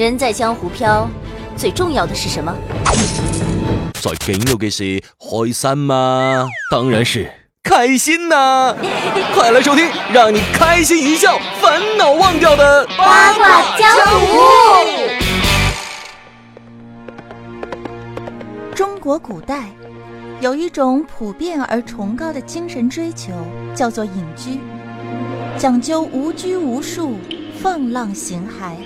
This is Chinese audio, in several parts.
人在江湖飘，最重要的是什么？最重要的是开心吗？当然是开心呐！快来收听，让你开心一笑，烦恼忘掉的八卦江湖。中国古代有一种普遍而崇高的精神追求，叫做隐居，讲究无拘无束、放浪形骸。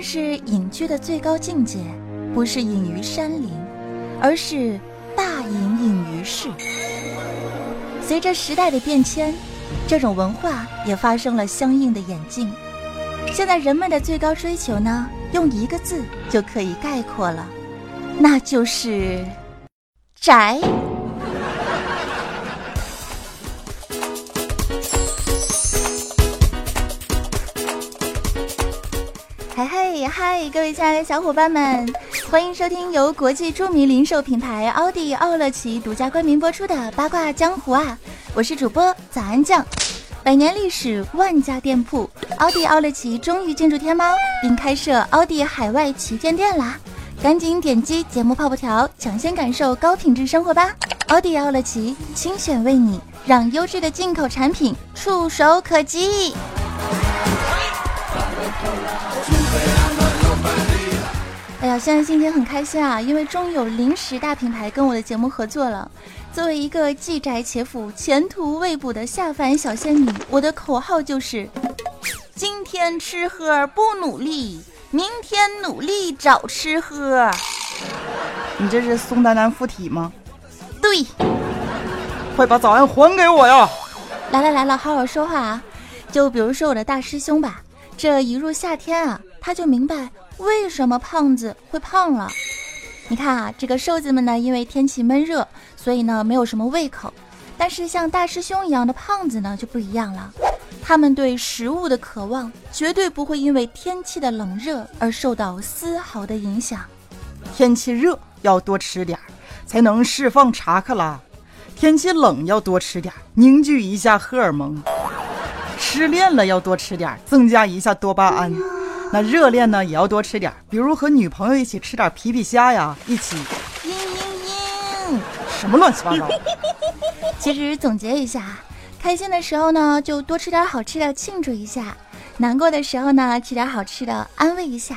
但是隐居的最高境界，不是隐于山林，而是大隐隐于市。随着时代的变迁，这种文化也发生了相应的演进。现在人们的最高追求呢，用一个字就可以概括了。那就是宅。嗨！各位亲爱的小伙伴们，欢迎收听由国际著名零售品牌奥迪奥乐奇独家冠名播出的《八卦江湖》啊！我是主播早安酱。百年历史，万家店铺，奥迪奥乐奇终于进驻天猫，并开设奥迪海外旗舰店啦！赶紧点击节目泡泡条，抢先感受高品质生活吧！奥迪奥乐奇精选为你，让优质的进口产品触手可及。哎呀，现在心情很开心啊，因为终于有零食大品牌跟我的节目合作了。作为一个既宅且腐、前途未卜的下凡小仙女，我的口号就是：今天吃喝不努力。明天努力找吃喝。你这是宋丹丹附体吗？对，快把早安还给我呀！来了来了，好好说话啊！就比如说我的大师兄吧，这一入夏天啊，他就明白为什么胖子会胖了。你看啊，这个瘦子们呢，因为天气闷热，所以呢没有什么胃口。但是像大师兄一样的胖子呢，就不一样了。他们对食物的渴望绝对不会因为天气的冷热而受到丝毫的影响。天气热要多吃点儿，才能释放查克拉；天气冷要多吃点儿，凝聚一下荷尔蒙。失恋了要多吃点儿，增加一下多巴胺。那热恋呢也要多吃点儿，比如和女朋友一起吃点皮皮虾呀，一起。嘤嘤嘤，什么乱七八糟？其实总结一下。开心的时候呢，就多吃点好吃的庆祝一下；难过的时候呢，吃点好吃的安慰一下；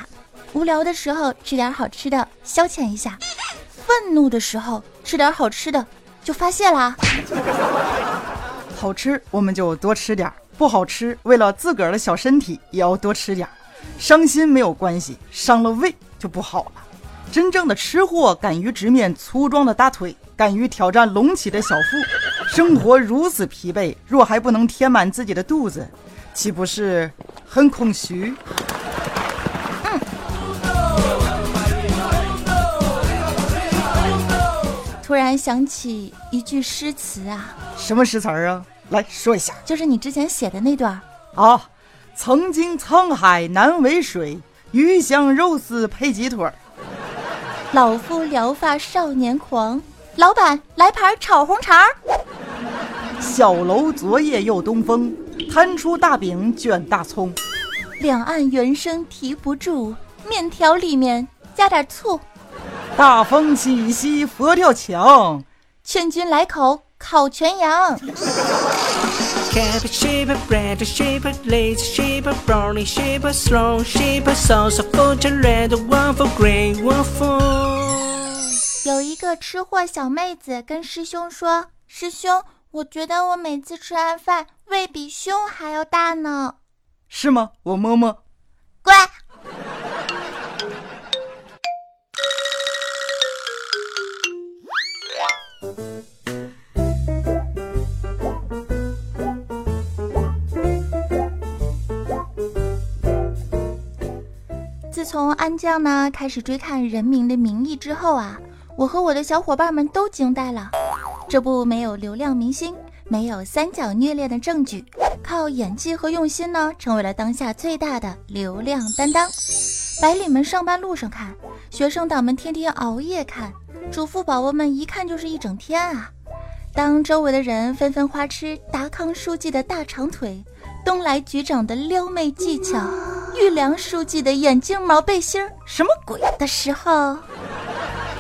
无聊的时候吃点好吃的消遣一下；愤怒的时候吃点好吃的就发泄啦。好吃我们就多吃点，不好吃为了自个儿的小身体也要多吃点。伤心没有关系，伤了胃就不好了。真正的吃货敢于直面粗壮的大腿，敢于挑战隆起的小腹。生活如此疲惫，若还不能填满自己的肚子，岂不是很空虚？嗯。突然想起一句诗词啊，什么诗词儿啊？来说一下，就是你之前写的那段啊。曾经沧海难为水，鱼香肉丝配鸡腿儿。老夫聊发少年狂，老板来盘炒红肠。小楼昨夜又东风，摊出大饼卷大葱。两岸猿声啼不住，面条里面加点醋。大风起兮佛跳墙，劝君来口烤全羊。有一个吃货小妹子跟师兄说：“师兄。”我觉得我每次吃完饭胃比胸还要大呢，是吗？我摸摸，乖。从安酱呢开始追看《人民的名义》之后啊，我和我的小伙伴们都惊呆了。这部没有流量明星、没有三角虐恋的证据，靠演技和用心呢，成为了当下最大的流量担当。白领们上班路上看，学生党们天天熬夜看，主妇宝宝们一看就是一整天啊。当周围的人纷纷花痴达康书记的大长腿，东来局长的撩妹技巧，玉良书记的眼镜毛背心儿什么鬼？的时候，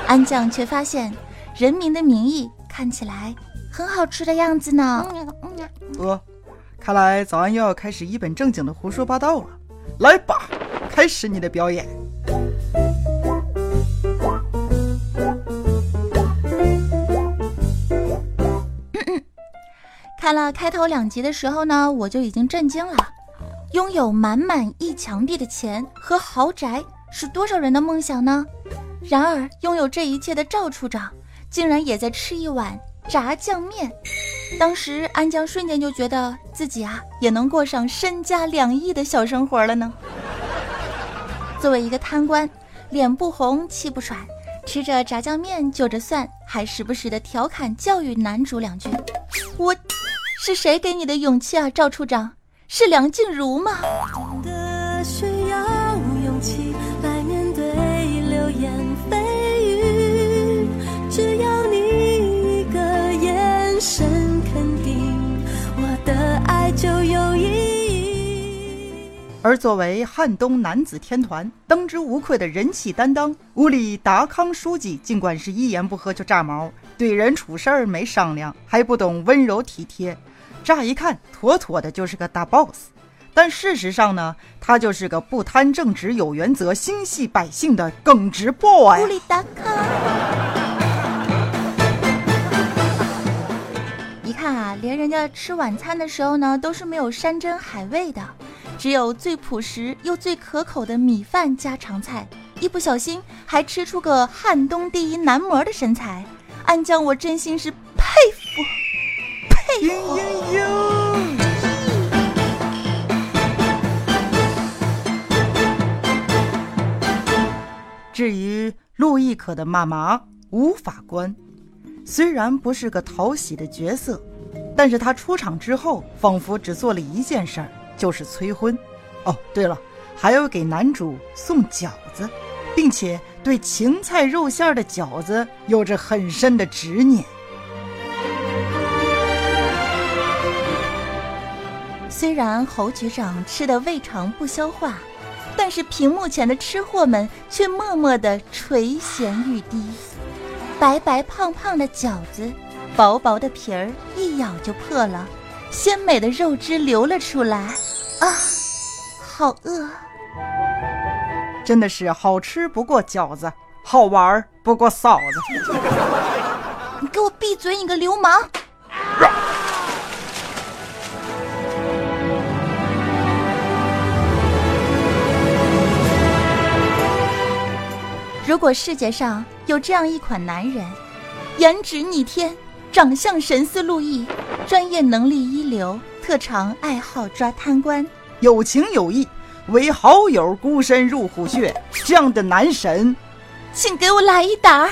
安酱却发现《人民的名义》看起来很好吃的样子呢。呃，看来早安又要开始一本正经的胡说八道了。来吧，开始你的表演。看了开头两集的时候呢，我就已经震惊了。拥有满满一墙壁的钱和豪宅是多少人的梦想呢？然而，拥有这一切的赵处长竟然也在吃一碗炸酱面。当时安江瞬间就觉得自己啊也能过上身家两亿的小生活了呢。作为一个贪官，脸不红气不喘，吃着炸酱面就着蒜，还时不时的调侃教育男主两句。我，是谁给你的勇气啊，赵处长？是梁静茹吗？需要勇气来面对流言蜚语，只要你一个眼神肯定，我的爱就有意义。而作为汉东男子天团当之无愧的人气担当，屋里达康书记尽管是一言不合就炸毛，对人处事儿没商量，还不懂温柔体贴。乍一看，妥妥的就是个大 boss，但事实上呢，他就是个不贪正直、有原则、心系百姓的耿直 boy。屋里达康，一看啊，连人家吃晚餐的时候呢，都是没有山珍海味的，只有最朴实又最可口的米饭家常菜，一不小心还吃出个汉东第一男模的身材，安江我真心是佩服。嘤嘤嘤！至于陆亦可的妈妈吴法官，虽然不是个讨喜的角色，但是他出场之后，仿佛只做了一件事儿，就是催婚。哦，对了，还要给男主送饺子，并且对芹菜肉馅的饺子有着很深的执念。虽然侯局长吃的胃肠不消化，但是屏幕前的吃货们却默默的垂涎欲滴。白白胖胖的饺子，薄薄的皮儿一咬就破了，鲜美的肉汁流了出来。啊，好饿！真的是好吃不过饺子，好玩不过嫂子。你给我闭嘴，你个流氓！如果世界上有这样一款男人，颜值逆天，长相神似陆毅，专业能力一流，特长爱好抓贪官，有情有义，为好友孤身入虎穴，这样的男神，请给我来一打。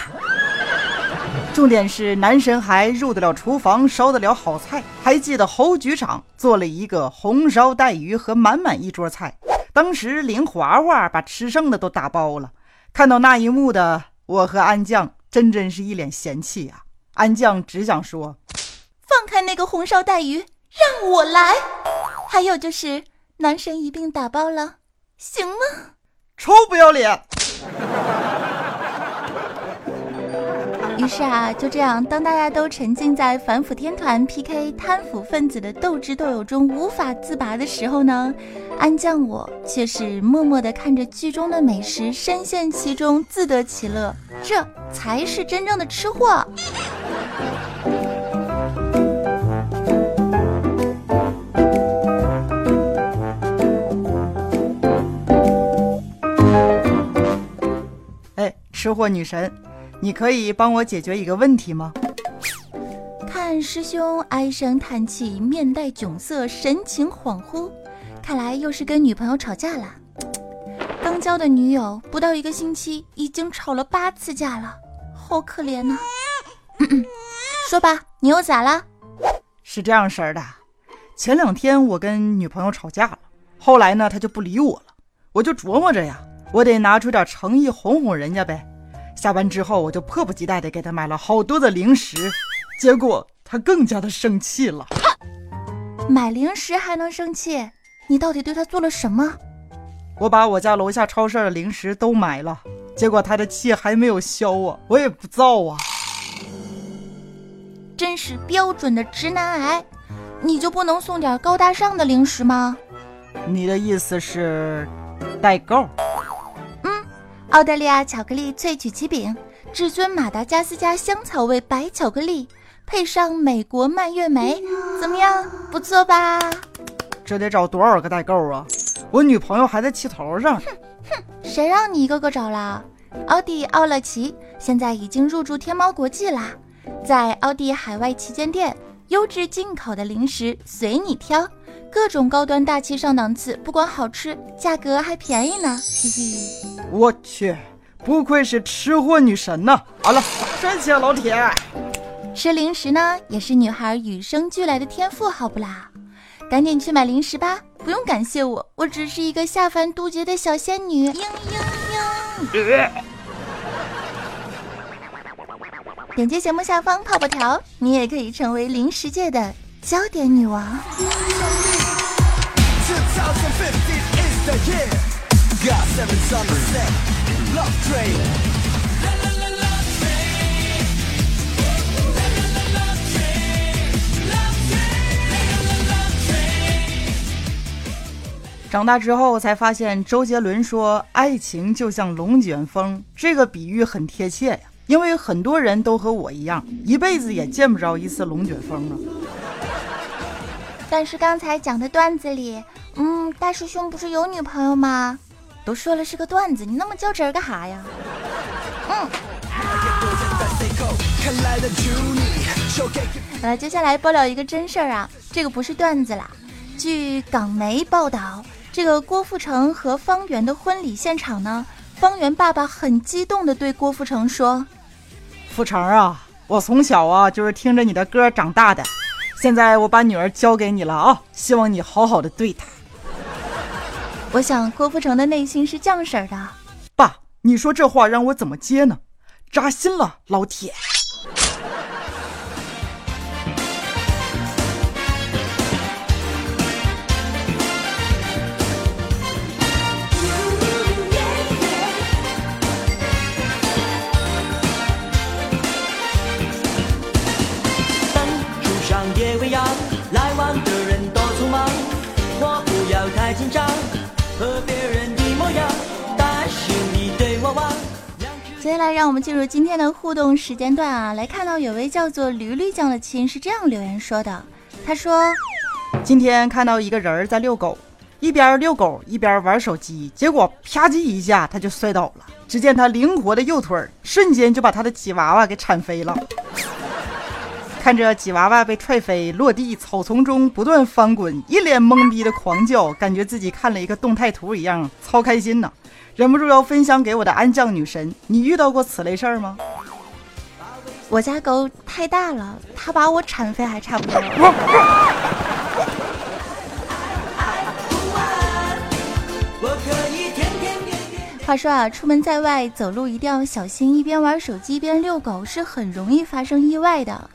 重点是男神还入得了厨房，烧得了好菜。还记得侯局长做了一个红烧带鱼和满满一桌菜，当时林华华把吃剩的都打包了。看到那一幕的我和安酱，真真是一脸嫌弃啊！安酱只想说：“放开那个红烧带鱼，让我来。”还有就是男神一并打包了，行吗？臭不要脸！于是啊，就这样，当大家都沉浸在反腐天团 PK 贪腐分子的斗智斗勇中无法自拔的时候呢，安酱我却是默默地看着剧中的美食，深陷其中，自得其乐。这才是真正的吃货。哎，吃货女神。你可以帮我解决一个问题吗？看师兄唉声叹气，面带窘色，神情恍惚，看来又是跟女朋友吵架了。刚交的女友不到一个星期，已经吵了八次架了，好可怜呐！说吧，你又咋了？是这样式儿的，前两天我跟女朋友吵架了，后来呢，她就不理我了，我就琢磨着呀，我得拿出点诚意哄哄人家呗。下班之后，我就迫不及待地给他买了好多的零食，结果他更加的生气了。买零食还能生气？你到底对他做了什么？我把我家楼下超市的零食都买了，结果他的气还没有消啊，我也不造啊。真是标准的直男癌，你就不能送点高大上的零食吗？你的意思是代购？嗯，澳大利亚巧克力萃取奇饼，至尊马达加斯加香草味白巧克力，配上美国蔓越莓，怎么样？不错吧？这得找多少个代购啊？我女朋友还在气头上。哼哼，谁让你一个个找了？奥迪奥乐奇现在已经入驻天猫国际啦，在奥迪海外旗舰店，优质进口的零食随你挑，各种高端大气上档次，不光好吃，价格还便宜呢。嘿嘿，我去，不愧是吃货女神呐！好了，赚钱老铁。吃零食呢，也是女孩与生俱来的天赋，好不啦？赶紧去买零食吧，不用感谢我，我只是一个下凡渡劫的小仙女。嘤嘤嘤！点击节目下方泡泡条，你也可以成为零食界的焦点女王。长大之后才发现，周杰伦说“爱情就像龙卷风”这个比喻很贴切呀，因为很多人都和我一样，一辈子也见不着一次龙卷风啊。但是刚才讲的段子里，嗯，大师兄不是有女朋友吗？都说了是个段子，你那么较真干哈呀？嗯。好了，接下来爆料一个真事儿啊，这个不是段子啦。据港媒报道。这个郭富城和方圆的婚礼现场呢，方圆爸爸很激动地对郭富城说：“富城啊，我从小啊就是听着你的歌长大的，现在我把女儿交给你了啊，希望你好好的对她。”我想郭富城的内心是这样式儿的：“爸，你说这话让我怎么接呢？扎心了，老铁。”接下来，让我们进入今天的互动时间段啊！来看到有位叫做驴驴酱的亲是这样留言说的：“他说，今天看到一个人在遛狗，一边遛狗一边玩手机，结果啪叽一下他就摔倒了。只见他灵活的右腿瞬间就把他的吉娃娃给铲飞了。看着吉娃娃被踹飞落地，草丛中不断翻滚，一脸懵逼的狂叫，感觉自己看了一个动态图一样，超开心呢！”忍不住要分享给我的安酱女神，你遇到过此类事儿吗？我家狗太大了，它把我铲飞还差不多。话说啊，出门在外走路一定要小心，一边玩手机一边遛狗是很容易发生意外的。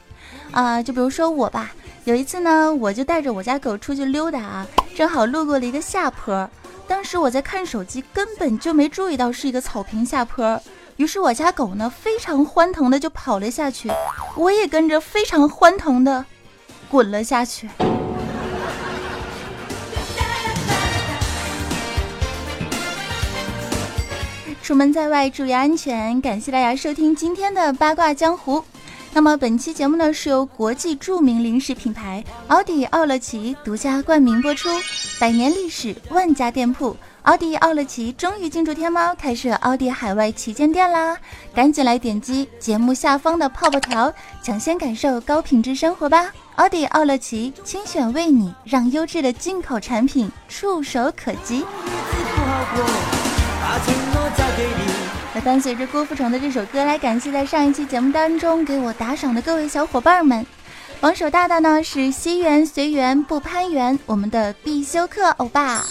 啊，就比如说我吧，有一次呢，我就带着我家狗出去溜达啊，正好路过了一个下坡。当时我在看手机，根本就没注意到是一个草坪下坡，于是我家狗呢非常欢腾的就跑了下去，我也跟着非常欢腾的滚了下去。出门在外注意安全，感谢大家收听今天的八卦江湖。那么本期节目呢是由国际著名零食品牌奥迪奥乐奇独家冠名播出，百年历史，万家店铺，奥迪奥乐奇终于进驻天猫，开设奥迪海外旗舰店啦！赶紧来点击节目下方的泡泡条，抢先感受高品质生活吧！奥迪奥乐奇精选为你，让优质的进口产品触手可及。那伴随着郭富城的这首歌来感谢在上一期节目当中给我打赏的各位小伙伴们。榜首大大呢是西园随缘不攀缘，我们的必修课欧巴。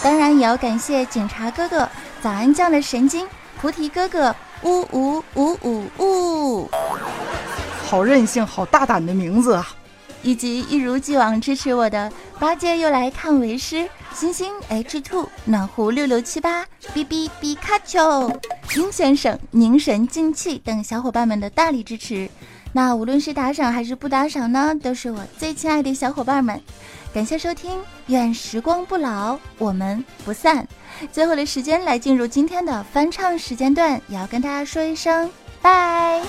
当然也要感谢警察哥哥、早安酱的神经、菩提哥哥、呜呜呜呜呜，好任性、好大胆的名字啊！以及一如既往支持我的八戒又来看为师，星星 H two 暖壶六六七八 B B 比卡丘金先生凝神静气等小伙伴们的大力支持。那无论是打赏还是不打赏呢，都是我最亲爱的小伙伴们。感谢收听，愿时光不老，我们不散。最后的时间来进入今天的翻唱时间段，也要跟大家说一声拜。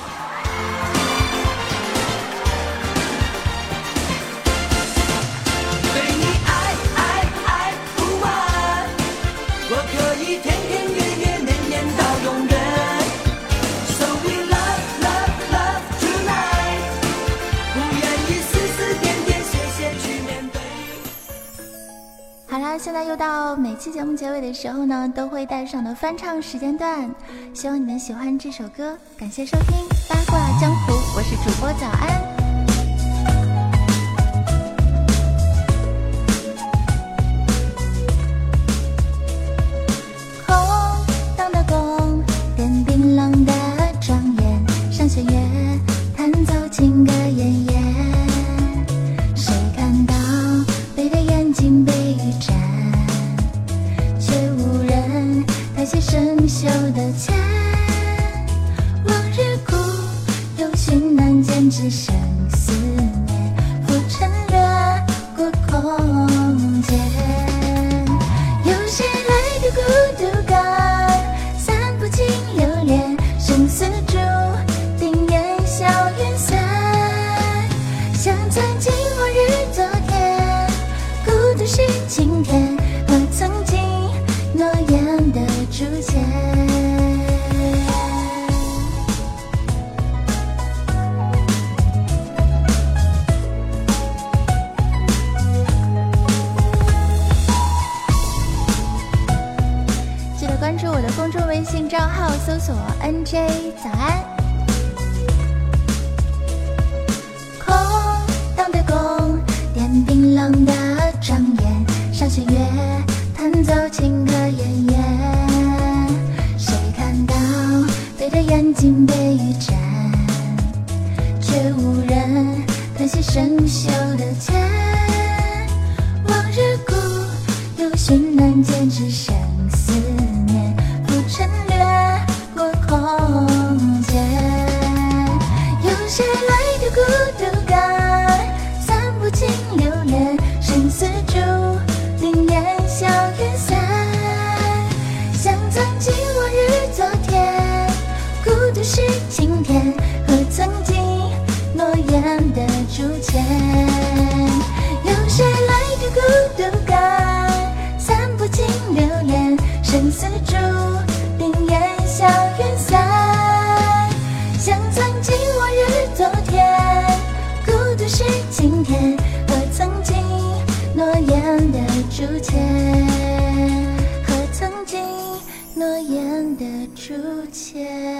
现在又到每期节目结尾的时候呢，都会带上的翻唱时间段，希望你们喜欢这首歌。感谢收听《八卦江湖》，我是主播早安。思账号，搜索 NJ 早安。空荡的宫殿，冰冷的庄严，上弦月，弹奏情歌奄奄。谁看到北的眼睛被雨沾，却无人叹息生锈的剑。往日故，有寻难见，只剩天。